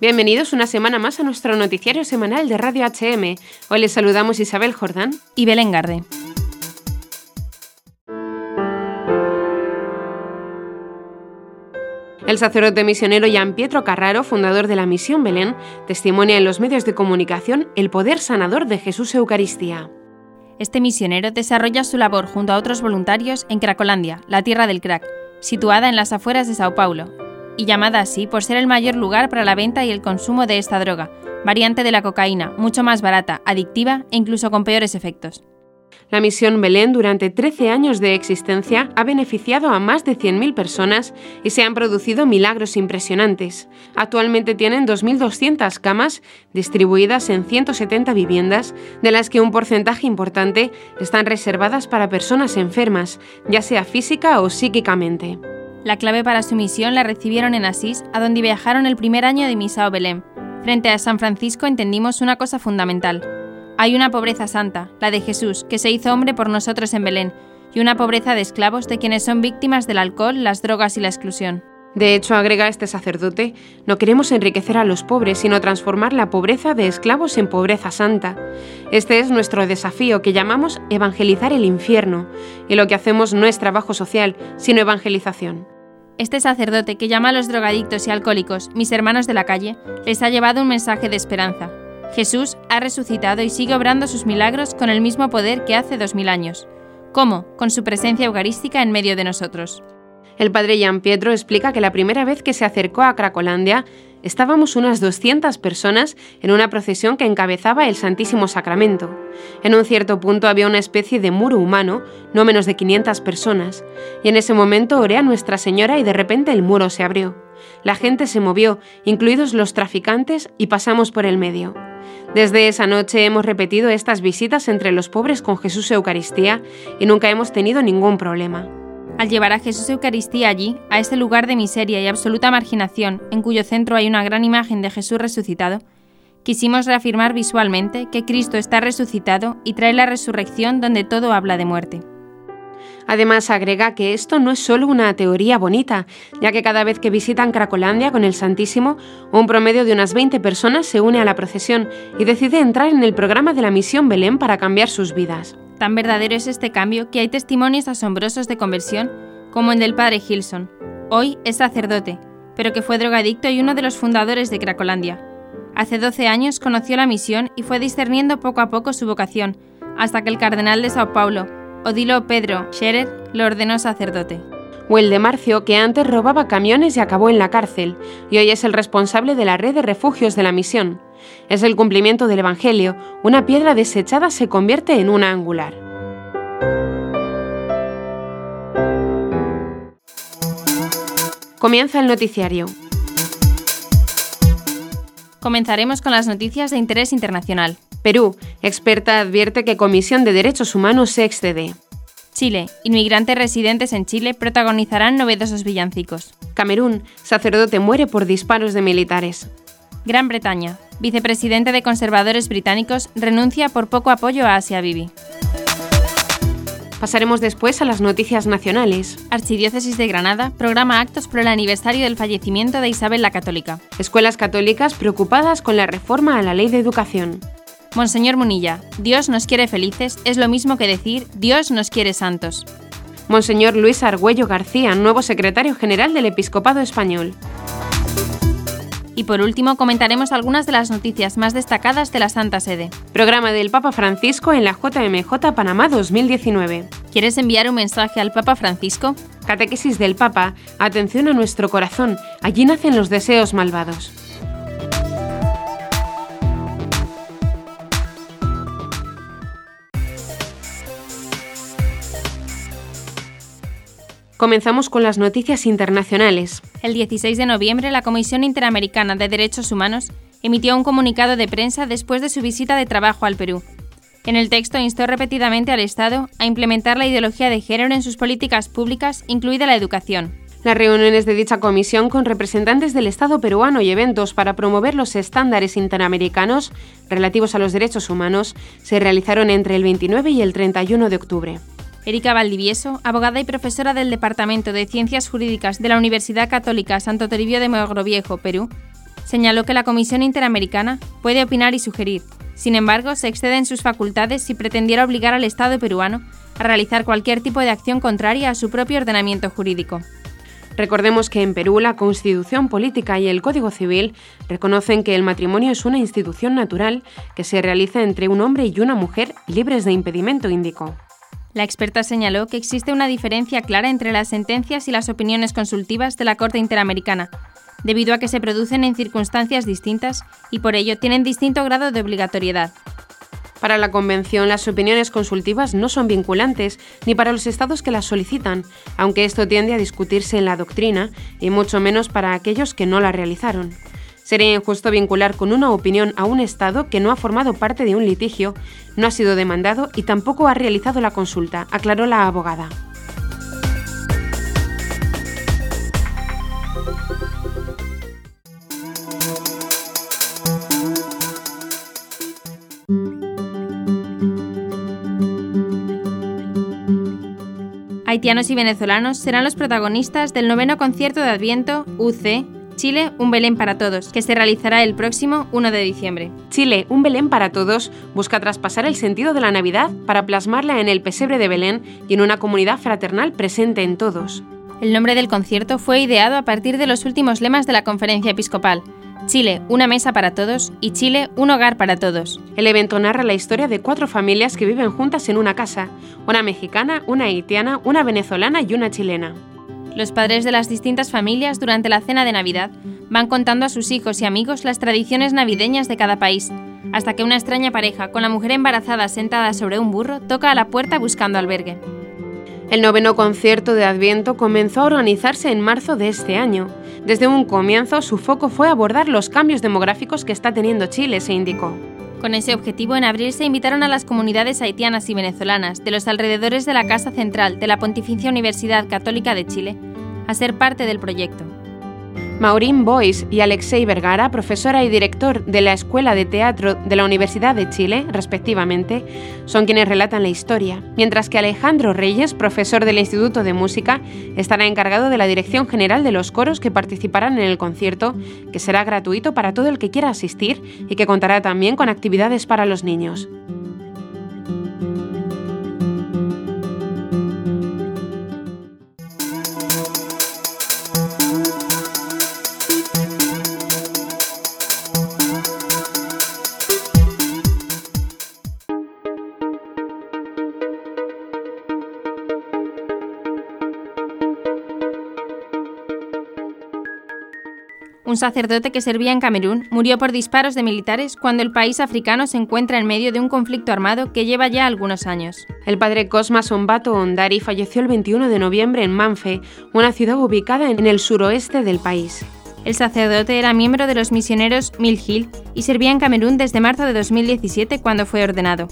Bienvenidos una semana más a nuestro noticiario semanal de Radio HM. Hoy les saludamos Isabel Jordán y Belén Garde. El sacerdote misionero Gian Pietro Carraro, fundador de la Misión Belén, testimonia en los medios de comunicación el poder sanador de Jesús Eucaristía. Este misionero desarrolla su labor junto a otros voluntarios en Cracolandia, la tierra del crack, situada en las afueras de Sao Paulo, y llamada así por ser el mayor lugar para la venta y el consumo de esta droga, variante de la cocaína, mucho más barata, adictiva e incluso con peores efectos. La misión Belén durante 13 años de existencia ha beneficiado a más de 100.000 personas y se han producido milagros impresionantes. Actualmente tienen 2.200 camas distribuidas en 170 viviendas, de las que un porcentaje importante están reservadas para personas enfermas, ya sea física o psíquicamente. La clave para su misión la recibieron en Asís, a donde viajaron el primer año de Misao Belén. Frente a San Francisco entendimos una cosa fundamental. Hay una pobreza santa, la de Jesús, que se hizo hombre por nosotros en Belén, y una pobreza de esclavos de quienes son víctimas del alcohol, las drogas y la exclusión. De hecho, agrega este sacerdote, no queremos enriquecer a los pobres, sino transformar la pobreza de esclavos en pobreza santa. Este es nuestro desafío que llamamos evangelizar el infierno, y lo que hacemos no es trabajo social, sino evangelización. Este sacerdote que llama a los drogadictos y alcohólicos mis hermanos de la calle, les ha llevado un mensaje de esperanza. Jesús ha resucitado y sigue obrando sus milagros con el mismo poder que hace dos mil años. ¿Cómo? Con su presencia eucarística en medio de nosotros. El padre Gian Pietro explica que la primera vez que se acercó a Cracolandia estábamos unas 200 personas en una procesión que encabezaba el Santísimo Sacramento. En un cierto punto había una especie de muro humano, no menos de 500 personas, y en ese momento oré a Nuestra Señora y de repente el muro se abrió. La gente se movió, incluidos los traficantes, y pasamos por el medio. Desde esa noche hemos repetido estas visitas entre los pobres con Jesús Eucaristía y nunca hemos tenido ningún problema. Al llevar a Jesús Eucaristía allí, a ese lugar de miseria y absoluta marginación, en cuyo centro hay una gran imagen de Jesús resucitado, quisimos reafirmar visualmente que Cristo está resucitado y trae la resurrección donde todo habla de muerte. Además, agrega que esto no es solo una teoría bonita, ya que cada vez que visitan Cracolandia con el Santísimo, un promedio de unas 20 personas se une a la procesión y decide entrar en el programa de la Misión Belén para cambiar sus vidas. Tan verdadero es este cambio que hay testimonios asombrosos de conversión, como el del padre Gilson. Hoy es sacerdote, pero que fue drogadicto y uno de los fundadores de Cracolandia. Hace 12 años conoció la misión y fue discerniendo poco a poco su vocación, hasta que el cardenal de Sao Paulo, Odilo Pedro Scherer, lo ordenó sacerdote. O el de Marcio, que antes robaba camiones y acabó en la cárcel, y hoy es el responsable de la red de refugios de la misión. Es el cumplimiento del Evangelio. Una piedra desechada se convierte en una angular. Comienza el noticiario. Comenzaremos con las noticias de interés internacional. Perú, experta advierte que Comisión de Derechos Humanos se excede. Chile, inmigrantes residentes en Chile protagonizarán novedosos villancicos. Camerún, sacerdote muere por disparos de militares. Gran Bretaña, vicepresidente de conservadores británicos, renuncia por poco apoyo a Asia Bibi. Pasaremos después a las noticias nacionales. Archidiócesis de Granada programa actos por el aniversario del fallecimiento de Isabel la Católica. Escuelas católicas preocupadas con la reforma a la ley de educación. Monseñor Munilla, Dios nos quiere felices es lo mismo que decir Dios nos quiere santos. Monseñor Luis Argüello García, nuevo secretario general del Episcopado Español. Y por último comentaremos algunas de las noticias más destacadas de la Santa Sede. Programa del Papa Francisco en la JMJ Panamá 2019. ¿Quieres enviar un mensaje al Papa Francisco? Catequesis del Papa, atención a nuestro corazón, allí nacen los deseos malvados. Comenzamos con las noticias internacionales. El 16 de noviembre, la Comisión Interamericana de Derechos Humanos emitió un comunicado de prensa después de su visita de trabajo al Perú. En el texto instó repetidamente al Estado a implementar la ideología de género en sus políticas públicas, incluida la educación. Las reuniones de dicha comisión con representantes del Estado peruano y eventos para promover los estándares interamericanos relativos a los derechos humanos se realizaron entre el 29 y el 31 de octubre. Erika Valdivieso, abogada y profesora del Departamento de Ciencias Jurídicas de la Universidad Católica Santo Toribio de Mogrovejo, Perú, Señaló que la Comisión Interamericana puede opinar y sugerir, sin embargo, se excede en sus facultades si pretendiera obligar al Estado peruano a realizar cualquier tipo de acción contraria a su propio ordenamiento jurídico. Recordemos que en Perú la Constitución Política y el Código Civil reconocen que el matrimonio es una institución natural que se realiza entre un hombre y una mujer libres de impedimento, indicó. La experta señaló que existe una diferencia clara entre las sentencias y las opiniones consultivas de la Corte Interamericana, debido a que se producen en circunstancias distintas y por ello tienen distinto grado de obligatoriedad. Para la Convención, las opiniones consultivas no son vinculantes ni para los estados que las solicitan, aunque esto tiende a discutirse en la doctrina y mucho menos para aquellos que no la realizaron. Sería injusto vincular con una opinión a un Estado que no ha formado parte de un litigio, no ha sido demandado y tampoco ha realizado la consulta, aclaró la abogada. Haitianos y venezolanos serán los protagonistas del noveno concierto de Adviento UC Chile, un Belén para todos, que se realizará el próximo 1 de diciembre. Chile, un Belén para todos, busca traspasar el sentido de la Navidad para plasmarla en el pesebre de Belén y en una comunidad fraternal presente en todos. El nombre del concierto fue ideado a partir de los últimos lemas de la conferencia episcopal, Chile, una mesa para todos y Chile, un hogar para todos. El evento narra la historia de cuatro familias que viven juntas en una casa, una mexicana, una haitiana, una venezolana y una chilena. Los padres de las distintas familias durante la cena de Navidad van contando a sus hijos y amigos las tradiciones navideñas de cada país, hasta que una extraña pareja con la mujer embarazada sentada sobre un burro toca a la puerta buscando albergue. El noveno concierto de Adviento comenzó a organizarse en marzo de este año. Desde un comienzo, su foco fue abordar los cambios demográficos que está teniendo Chile, se indicó. Con ese objetivo, en abril se invitaron a las comunidades haitianas y venezolanas de los alrededores de la Casa Central de la Pontificia Universidad Católica de Chile a ser parte del proyecto. Maureen Boyce y Alexei Vergara, profesora y director de la Escuela de Teatro de la Universidad de Chile, respectivamente, son quienes relatan la historia, mientras que Alejandro Reyes, profesor del Instituto de Música, estará encargado de la dirección general de los coros que participarán en el concierto, que será gratuito para todo el que quiera asistir y que contará también con actividades para los niños. Un sacerdote que servía en Camerún murió por disparos de militares cuando el país africano se encuentra en medio de un conflicto armado que lleva ya algunos años. El padre Cosmas Sombato Ondari falleció el 21 de noviembre en Manfe, una ciudad ubicada en el suroeste del país. El sacerdote era miembro de los misioneros Mill Hill y servía en Camerún desde marzo de 2017 cuando fue ordenado.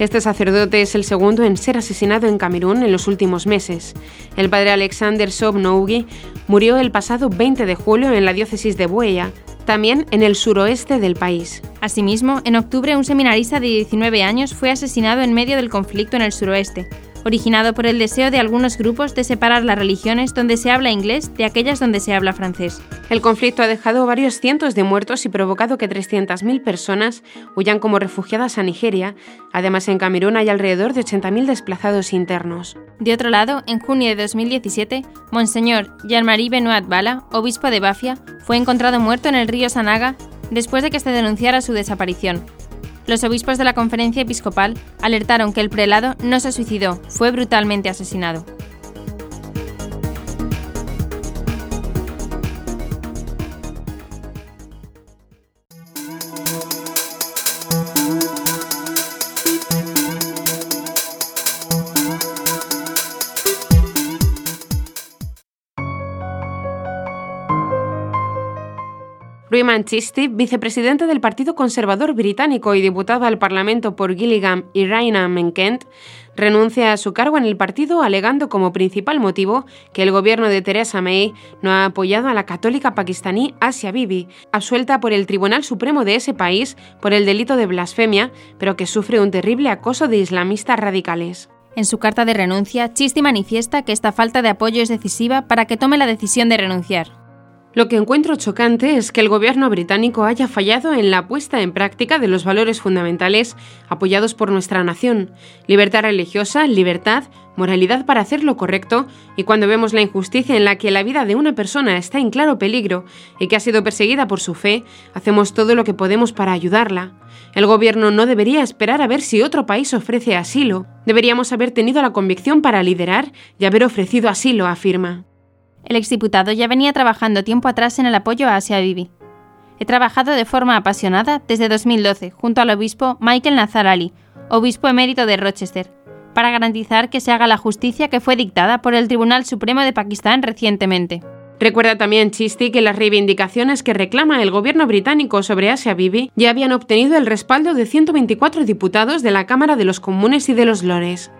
Este sacerdote es el segundo en ser asesinado en Camerún en los últimos meses. El padre Alexander Sobnougi murió el pasado 20 de julio en la diócesis de Buella, también en el suroeste del país. Asimismo, en octubre un seminarista de 19 años fue asesinado en medio del conflicto en el suroeste, originado por el deseo de algunos grupos de separar las religiones donde se habla inglés de aquellas donde se habla francés. El conflicto ha dejado varios cientos de muertos y provocado que 300.000 personas huyan como refugiadas a Nigeria. Además, en Camerún hay alrededor de 80.000 desplazados internos. De otro lado, en junio de 2017, Monseñor Jean-Marie Benoit Bala, obispo de Bafia, fue encontrado muerto en el río Sanaga después de que se denunciara su desaparición. Los obispos de la conferencia episcopal alertaron que el prelado no se suicidó, fue brutalmente asesinado. Rui Manchisti, vicepresidente del Partido Conservador Británico y diputado al Parlamento por Gillingham y Raynham en Kent, renuncia a su cargo en el partido alegando como principal motivo que el gobierno de Theresa May no ha apoyado a la católica pakistaní Asia Bibi, absuelta por el Tribunal Supremo de ese país por el delito de blasfemia, pero que sufre un terrible acoso de islamistas radicales. En su carta de renuncia, Chisti manifiesta que esta falta de apoyo es decisiva para que tome la decisión de renunciar. Lo que encuentro chocante es que el gobierno británico haya fallado en la puesta en práctica de los valores fundamentales apoyados por nuestra nación, libertad religiosa, libertad, moralidad para hacer lo correcto, y cuando vemos la injusticia en la que la vida de una persona está en claro peligro y que ha sido perseguida por su fe, hacemos todo lo que podemos para ayudarla. El gobierno no debería esperar a ver si otro país ofrece asilo. Deberíamos haber tenido la convicción para liderar y haber ofrecido asilo, afirma. El exdiputado ya venía trabajando tiempo atrás en el apoyo a Asia Bibi. He trabajado de forma apasionada desde 2012 junto al obispo Michael Nazar Ali, obispo emérito de Rochester, para garantizar que se haga la justicia que fue dictada por el Tribunal Supremo de Pakistán recientemente. Recuerda también Chisti que las reivindicaciones que reclama el gobierno británico sobre Asia Bibi ya habían obtenido el respaldo de 124 diputados de la Cámara de los Comunes y de los Lores.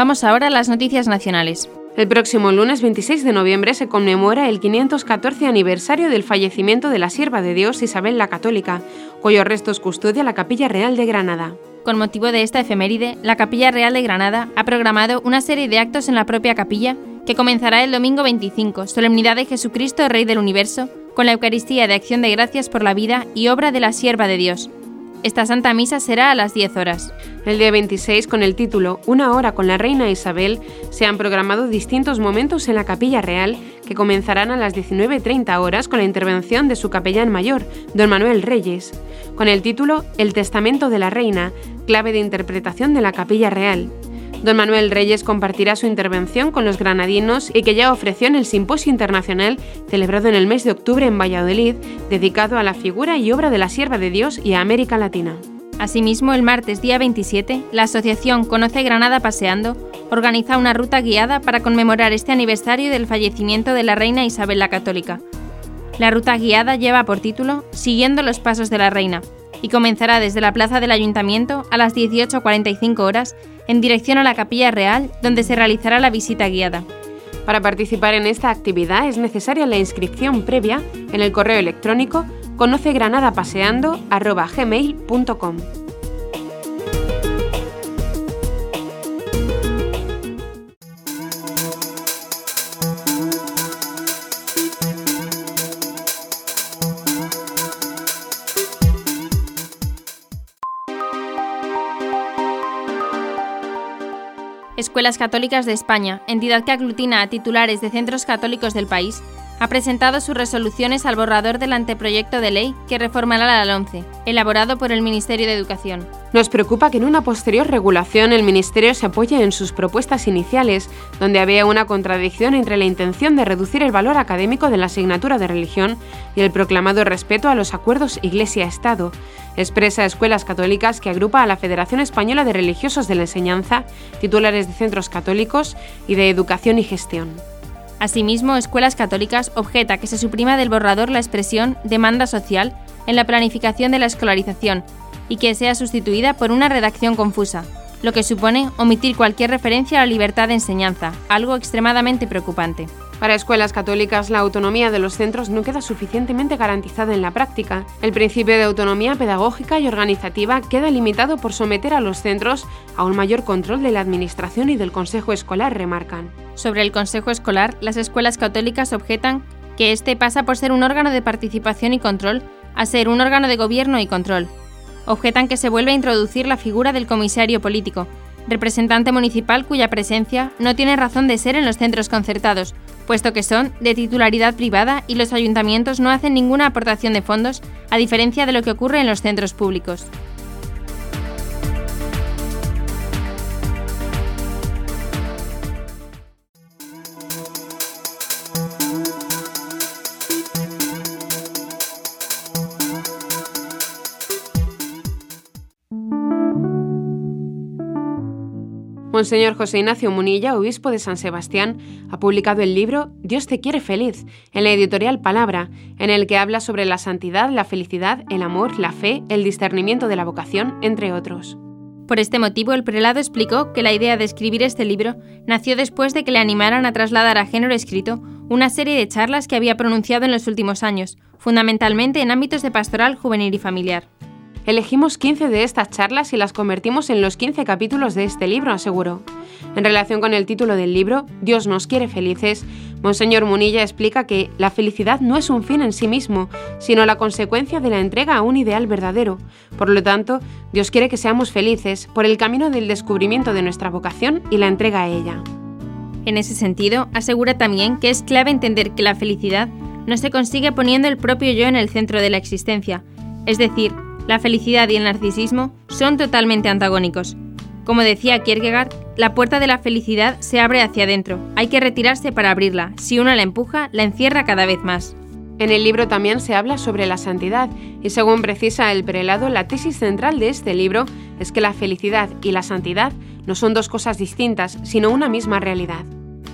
Vamos ahora a las noticias nacionales. El próximo lunes 26 de noviembre se conmemora el 514 aniversario del fallecimiento de la sierva de Dios Isabel la Católica, cuyos restos custodia la Capilla Real de Granada. Con motivo de esta efeméride, la Capilla Real de Granada ha programado una serie de actos en la propia capilla que comenzará el domingo 25, Solemnidad de Jesucristo, Rey del Universo, con la Eucaristía de Acción de Gracias por la vida y obra de la Sierva de Dios, esta Santa Misa será a las 10 horas. El día 26, con el título Una hora con la Reina Isabel, se han programado distintos momentos en la Capilla Real que comenzarán a las 19.30 horas con la intervención de su capellán mayor, don Manuel Reyes, con el título El Testamento de la Reina, clave de interpretación de la Capilla Real. Don Manuel Reyes compartirá su intervención con los granadinos y que ya ofreció en el Simposio Internacional celebrado en el mes de octubre en Valladolid, dedicado a la figura y obra de la Sierva de Dios y a América Latina. Asimismo, el martes día 27, la asociación Conoce Granada Paseando organiza una ruta guiada para conmemorar este aniversario del fallecimiento de la reina Isabel la Católica. La ruta guiada lleva por título Siguiendo los Pasos de la Reina y comenzará desde la plaza del Ayuntamiento a las 18.45 horas en dirección a la Capilla Real, donde se realizará la visita guiada. Para participar en esta actividad es necesaria la inscripción previa en el correo electrónico conocegranadapaseando.gmail.com. Escuelas Católicas de España, entidad que aglutina a titulares de centros católicos del país, ha presentado sus resoluciones al borrador del anteproyecto de ley que reformará la LOMCE, elaborado por el Ministerio de Educación. Nos preocupa que en una posterior regulación el Ministerio se apoye en sus propuestas iniciales, donde había una contradicción entre la intención de reducir el valor académico de la asignatura de religión y el proclamado respeto a los acuerdos Iglesia-Estado. Expresa Escuelas Católicas que agrupa a la Federación Española de Religiosos de la Enseñanza, titulares de centros católicos y de educación y gestión. Asimismo, Escuelas Católicas objeta que se suprima del borrador la expresión demanda social en la planificación de la escolarización y que sea sustituida por una redacción confusa, lo que supone omitir cualquier referencia a la libertad de enseñanza, algo extremadamente preocupante. Para escuelas católicas, la autonomía de los centros no queda suficientemente garantizada en la práctica. El principio de autonomía pedagógica y organizativa queda limitado por someter a los centros a un mayor control de la Administración y del Consejo Escolar, remarcan. Sobre el Consejo Escolar, las escuelas católicas objetan que este pasa por ser un órgano de participación y control a ser un órgano de gobierno y control. Objetan que se vuelve a introducir la figura del comisario político, representante municipal cuya presencia no tiene razón de ser en los centros concertados, puesto que son de titularidad privada y los ayuntamientos no hacen ninguna aportación de fondos, a diferencia de lo que ocurre en los centros públicos. Monseñor José Ignacio Munilla, obispo de San Sebastián, ha publicado el libro Dios te quiere feliz, en la editorial Palabra, en el que habla sobre la santidad, la felicidad, el amor, la fe, el discernimiento de la vocación, entre otros. Por este motivo, el prelado explicó que la idea de escribir este libro nació después de que le animaran a trasladar a género escrito una serie de charlas que había pronunciado en los últimos años, fundamentalmente en ámbitos de pastoral juvenil y familiar. Elegimos 15 de estas charlas y las convertimos en los 15 capítulos de este libro, aseguró. En relación con el título del libro, Dios nos quiere felices, Monseñor Munilla explica que la felicidad no es un fin en sí mismo, sino la consecuencia de la entrega a un ideal verdadero. Por lo tanto, Dios quiere que seamos felices por el camino del descubrimiento de nuestra vocación y la entrega a ella. En ese sentido, asegura también que es clave entender que la felicidad no se consigue poniendo el propio yo en el centro de la existencia, es decir, la felicidad y el narcisismo son totalmente antagónicos. Como decía Kierkegaard, la puerta de la felicidad se abre hacia adentro, hay que retirarse para abrirla, si uno la empuja, la encierra cada vez más. En el libro también se habla sobre la santidad y según precisa el prelado, la tesis central de este libro es que la felicidad y la santidad no son dos cosas distintas, sino una misma realidad.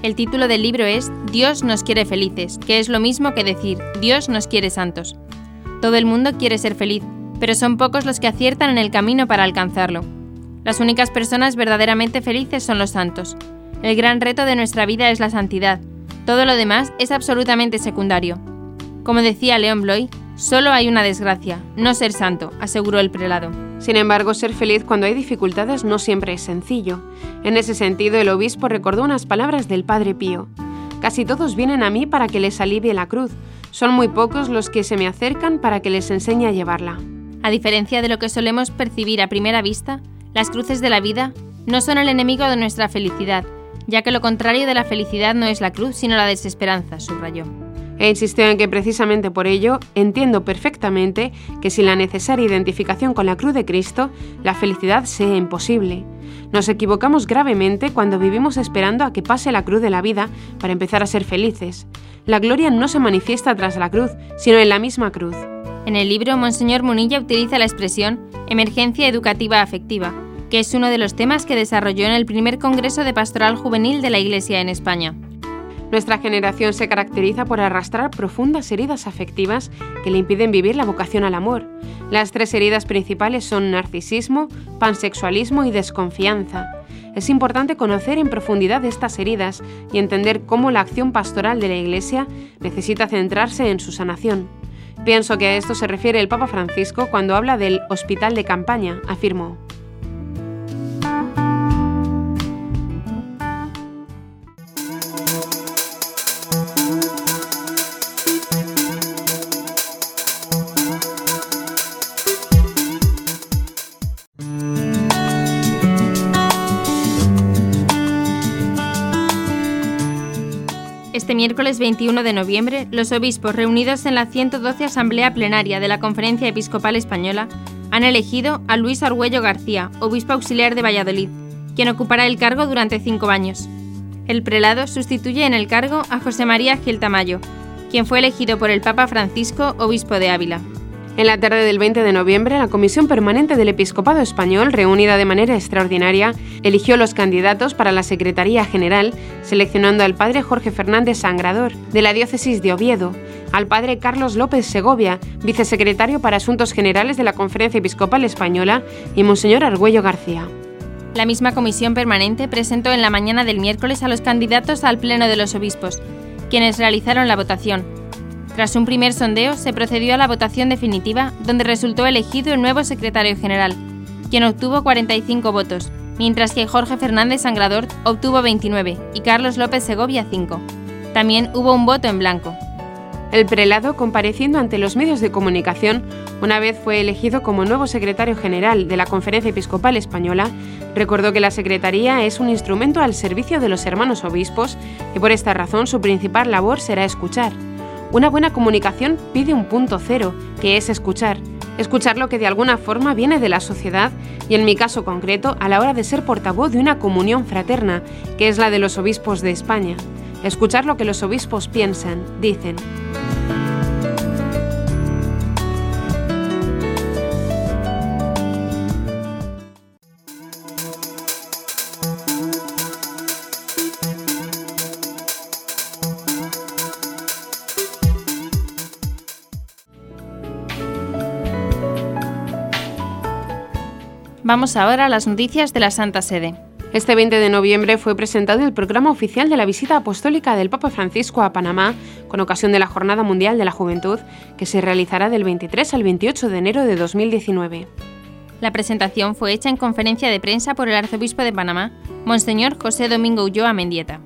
El título del libro es Dios nos quiere felices, que es lo mismo que decir Dios nos quiere santos. Todo el mundo quiere ser feliz, pero son pocos los que aciertan en el camino para alcanzarlo. Las únicas personas verdaderamente felices son los santos. El gran reto de nuestra vida es la santidad. Todo lo demás es absolutamente secundario. Como decía León Bloy, solo hay una desgracia, no ser santo, aseguró el prelado. Sin embargo, ser feliz cuando hay dificultades no siempre es sencillo. En ese sentido, el obispo recordó unas palabras del Padre Pío. Casi todos vienen a mí para que les alivie la cruz. Son muy pocos los que se me acercan para que les enseñe a llevarla. A diferencia de lo que solemos percibir a primera vista, las cruces de la vida no son el enemigo de nuestra felicidad, ya que lo contrario de la felicidad no es la cruz, sino la desesperanza, subrayó. E insistió en que precisamente por ello entiendo perfectamente que sin la necesaria identificación con la cruz de Cristo, la felicidad sea imposible. Nos equivocamos gravemente cuando vivimos esperando a que pase la cruz de la vida para empezar a ser felices. La gloria no se manifiesta tras la cruz, sino en la misma cruz. En el libro, Monseñor Munilla utiliza la expresión emergencia educativa afectiva, que es uno de los temas que desarrolló en el primer Congreso de Pastoral Juvenil de la Iglesia en España. Nuestra generación se caracteriza por arrastrar profundas heridas afectivas que le impiden vivir la vocación al amor. Las tres heridas principales son narcisismo, pansexualismo y desconfianza. Es importante conocer en profundidad estas heridas y entender cómo la acción pastoral de la Iglesia necesita centrarse en su sanación. Pienso que a esto se refiere el Papa Francisco cuando habla del hospital de campaña, afirmó. Miércoles 21 de noviembre, los obispos reunidos en la 112 Asamblea Plenaria de la Conferencia Episcopal Española han elegido a Luis Argüello García, obispo auxiliar de Valladolid, quien ocupará el cargo durante cinco años. El prelado sustituye en el cargo a José María Gil Tamayo, quien fue elegido por el Papa Francisco, obispo de Ávila. En la tarde del 20 de noviembre, la Comisión Permanente del Episcopado Español, reunida de manera extraordinaria, eligió los candidatos para la Secretaría General, seleccionando al padre Jorge Fernández Sangrador, de la Diócesis de Oviedo, al padre Carlos López Segovia, vicesecretario para Asuntos Generales de la Conferencia Episcopal Española, y Monseñor Argüello García. La misma comisión permanente presentó en la mañana del miércoles a los candidatos al Pleno de los Obispos, quienes realizaron la votación tras un primer sondeo, se procedió a la votación definitiva, donde resultó elegido el nuevo secretario general, quien obtuvo 45 votos, mientras que Jorge Fernández Sangrador obtuvo 29 y Carlos López Segovia 5. También hubo un voto en blanco. El prelado, compareciendo ante los medios de comunicación, una vez fue elegido como nuevo secretario general de la Conferencia Episcopal Española, recordó que la Secretaría es un instrumento al servicio de los hermanos obispos y por esta razón su principal labor será escuchar. Una buena comunicación pide un punto cero, que es escuchar. Escuchar lo que de alguna forma viene de la sociedad y en mi caso concreto a la hora de ser portavoz de una comunión fraterna, que es la de los obispos de España. Escuchar lo que los obispos piensan, dicen. Vamos ahora a las noticias de la Santa Sede. Este 20 de noviembre fue presentado el programa oficial de la visita apostólica del Papa Francisco a Panamá con ocasión de la Jornada Mundial de la Juventud, que se realizará del 23 al 28 de enero de 2019. La presentación fue hecha en conferencia de prensa por el arzobispo de Panamá, Monseñor José Domingo Ulloa Mendieta.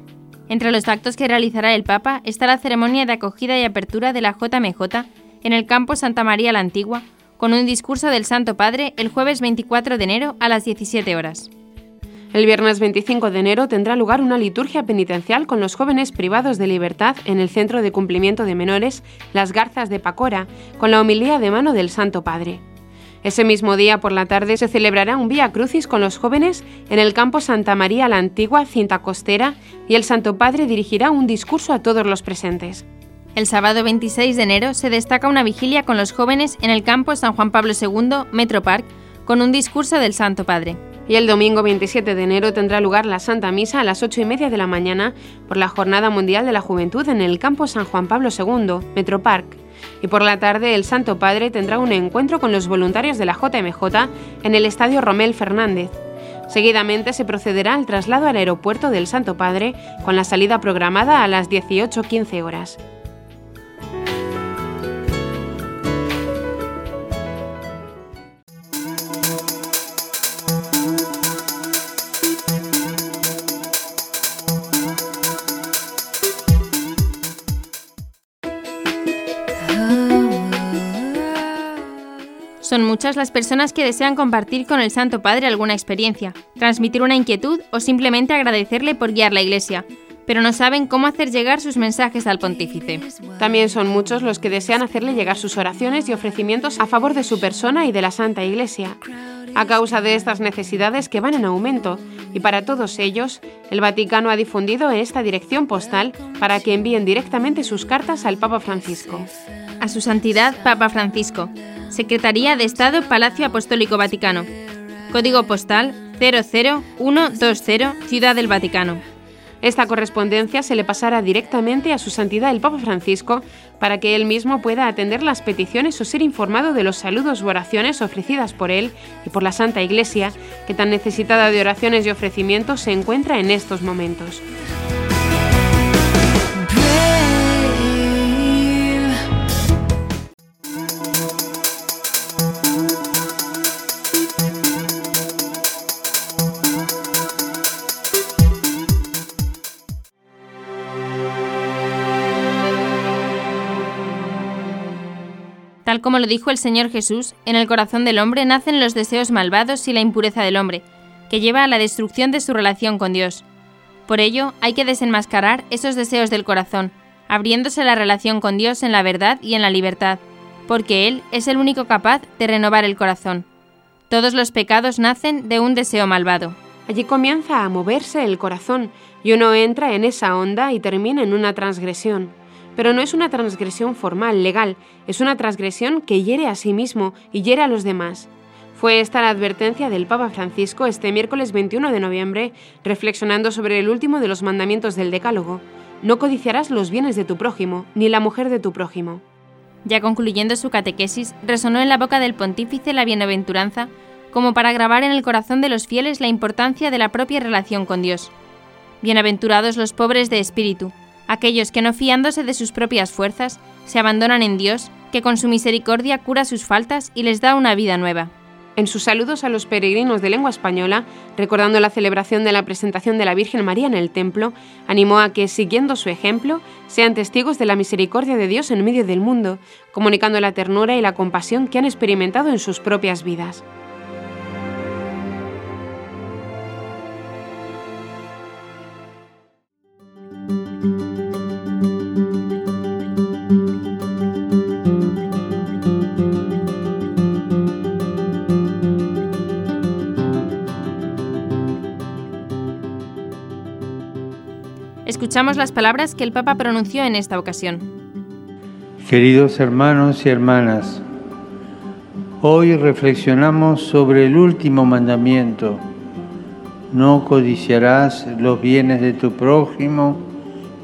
Entre los actos que realizará el Papa está la ceremonia de acogida y apertura de la JMJ en el campo Santa María la Antigua, con un discurso del Santo Padre el jueves 24 de enero a las 17 horas. El viernes 25 de enero tendrá lugar una liturgia penitencial con los jóvenes privados de libertad en el Centro de Cumplimiento de Menores Las Garzas de Pacora, con la homilía de mano del Santo Padre. Ese mismo día por la tarde se celebrará un Vía Crucis con los jóvenes en el campo Santa María la Antigua, cinta costera, y el Santo Padre dirigirá un discurso a todos los presentes. El sábado 26 de enero se destaca una vigilia con los jóvenes en el campo San Juan Pablo II, Metro Park, con un discurso del Santo Padre. Y el domingo 27 de enero tendrá lugar la Santa Misa a las 8 y media de la mañana por la Jornada Mundial de la Juventud en el campo San Juan Pablo II, Metro Park y por la tarde el Santo Padre tendrá un encuentro con los voluntarios de la JMJ en el Estadio Romel Fernández. Seguidamente se procederá al traslado al aeropuerto del Santo Padre con la salida programada a las 18.15 horas. Muchas las personas que desean compartir con el Santo Padre alguna experiencia, transmitir una inquietud o simplemente agradecerle por guiar la Iglesia, pero no saben cómo hacer llegar sus mensajes al pontífice. También son muchos los que desean hacerle llegar sus oraciones y ofrecimientos a favor de su persona y de la Santa Iglesia. A causa de estas necesidades que van en aumento, y para todos ellos, el Vaticano ha difundido esta dirección postal para que envíen directamente sus cartas al Papa Francisco. A su Santidad Papa Francisco, Secretaría de Estado Palacio Apostólico Vaticano. Código postal 00120 Ciudad del Vaticano. Esta correspondencia se le pasará directamente a su santidad el Papa Francisco para que él mismo pueda atender las peticiones o ser informado de los saludos u oraciones ofrecidas por él y por la Santa Iglesia, que tan necesitada de oraciones y ofrecimientos se encuentra en estos momentos. Tal como lo dijo el Señor Jesús, en el corazón del hombre nacen los deseos malvados y la impureza del hombre, que lleva a la destrucción de su relación con Dios. Por ello, hay que desenmascarar esos deseos del corazón, abriéndose la relación con Dios en la verdad y en la libertad, porque Él es el único capaz de renovar el corazón. Todos los pecados nacen de un deseo malvado. Allí comienza a moverse el corazón y uno entra en esa onda y termina en una transgresión. Pero no es una transgresión formal, legal, es una transgresión que hiere a sí mismo y hiere a los demás. Fue esta la advertencia del Papa Francisco este miércoles 21 de noviembre, reflexionando sobre el último de los mandamientos del Decálogo. No codiciarás los bienes de tu prójimo, ni la mujer de tu prójimo. Ya concluyendo su catequesis, resonó en la boca del pontífice la bienaventuranza como para grabar en el corazón de los fieles la importancia de la propia relación con Dios. Bienaventurados los pobres de espíritu, aquellos que no fiándose de sus propias fuerzas, se abandonan en Dios, que con su misericordia cura sus faltas y les da una vida nueva. En sus saludos a los peregrinos de lengua española, recordando la celebración de la presentación de la Virgen María en el templo, animó a que, siguiendo su ejemplo, sean testigos de la misericordia de Dios en medio del mundo, comunicando la ternura y la compasión que han experimentado en sus propias vidas. Escuchamos las palabras que el Papa pronunció en esta ocasión. Queridos hermanos y hermanas, hoy reflexionamos sobre el último mandamiento. No codiciarás los bienes de tu prójimo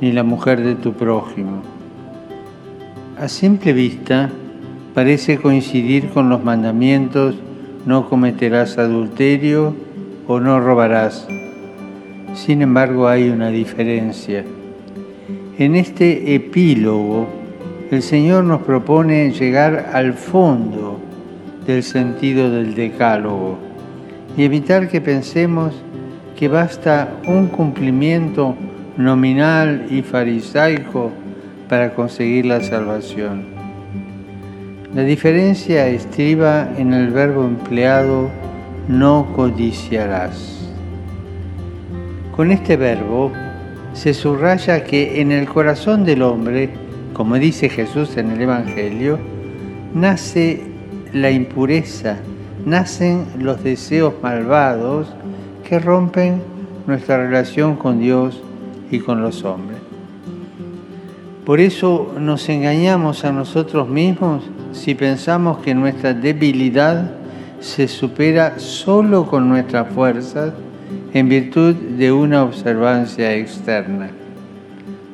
ni la mujer de tu prójimo. A simple vista parece coincidir con los mandamientos no cometerás adulterio o no robarás. Sin embargo, hay una diferencia. En este epílogo, el Señor nos propone llegar al fondo del sentido del decálogo y evitar que pensemos que basta un cumplimiento nominal y farisaico para conseguir la salvación. La diferencia estriba en el verbo empleado no codiciarás. Con este verbo se subraya que en el corazón del hombre, como dice Jesús en el Evangelio, nace la impureza, nacen los deseos malvados que rompen nuestra relación con Dios y con los hombres. Por eso nos engañamos a nosotros mismos si pensamos que nuestra debilidad se supera solo con nuestras fuerzas en virtud de una observancia externa.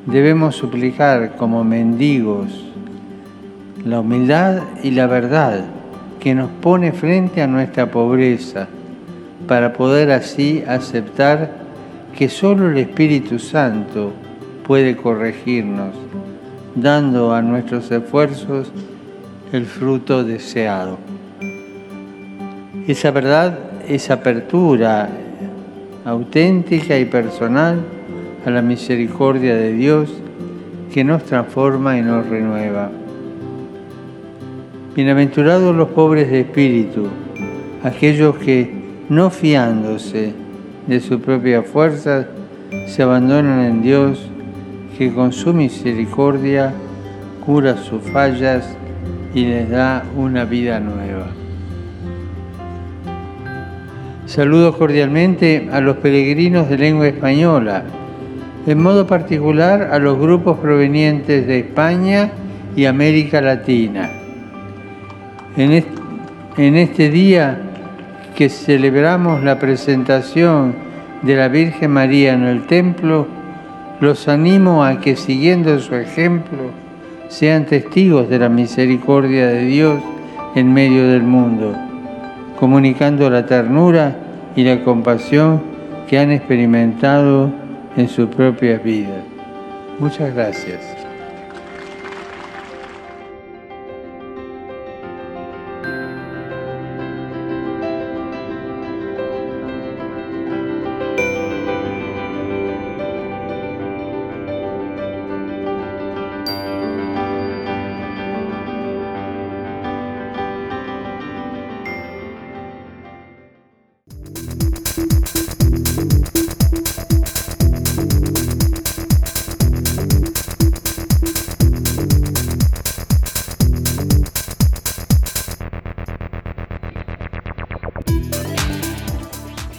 Debemos suplicar como mendigos la humildad y la verdad que nos pone frente a nuestra pobreza para poder así aceptar que solo el Espíritu Santo puede corregirnos, dando a nuestros esfuerzos el fruto deseado. Esa verdad, esa apertura auténtica y personal a la misericordia de Dios que nos transforma y nos renueva. Bienaventurados los pobres de espíritu, aquellos que, no fiándose de su propia fuerza, se abandonan en Dios, que con su misericordia cura sus fallas y les da una vida nueva. Saludo cordialmente a los peregrinos de lengua española, en modo particular a los grupos provenientes de España y América Latina. En este, día que celebramos la presentación de la Virgen María en el templo, los animo a que siguiendo su ejemplo sean testigos de la misericordia de Dios en medio del mundo, comunicando la ternura y la compasión que han experimentado en su propia vida. Muchas gracias.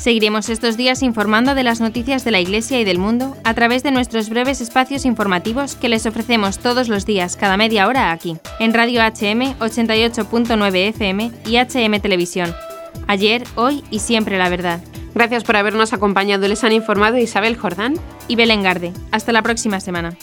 Seguiremos estos días informando de las noticias de la Iglesia y del mundo a través de nuestros breves espacios informativos que les ofrecemos todos los días, cada media hora aquí, en Radio HM 88.9 FM y HM Televisión. Ayer, hoy y siempre la verdad. Gracias por habernos acompañado. Les han informado Isabel Jordán y Belén Garde. Hasta la próxima semana.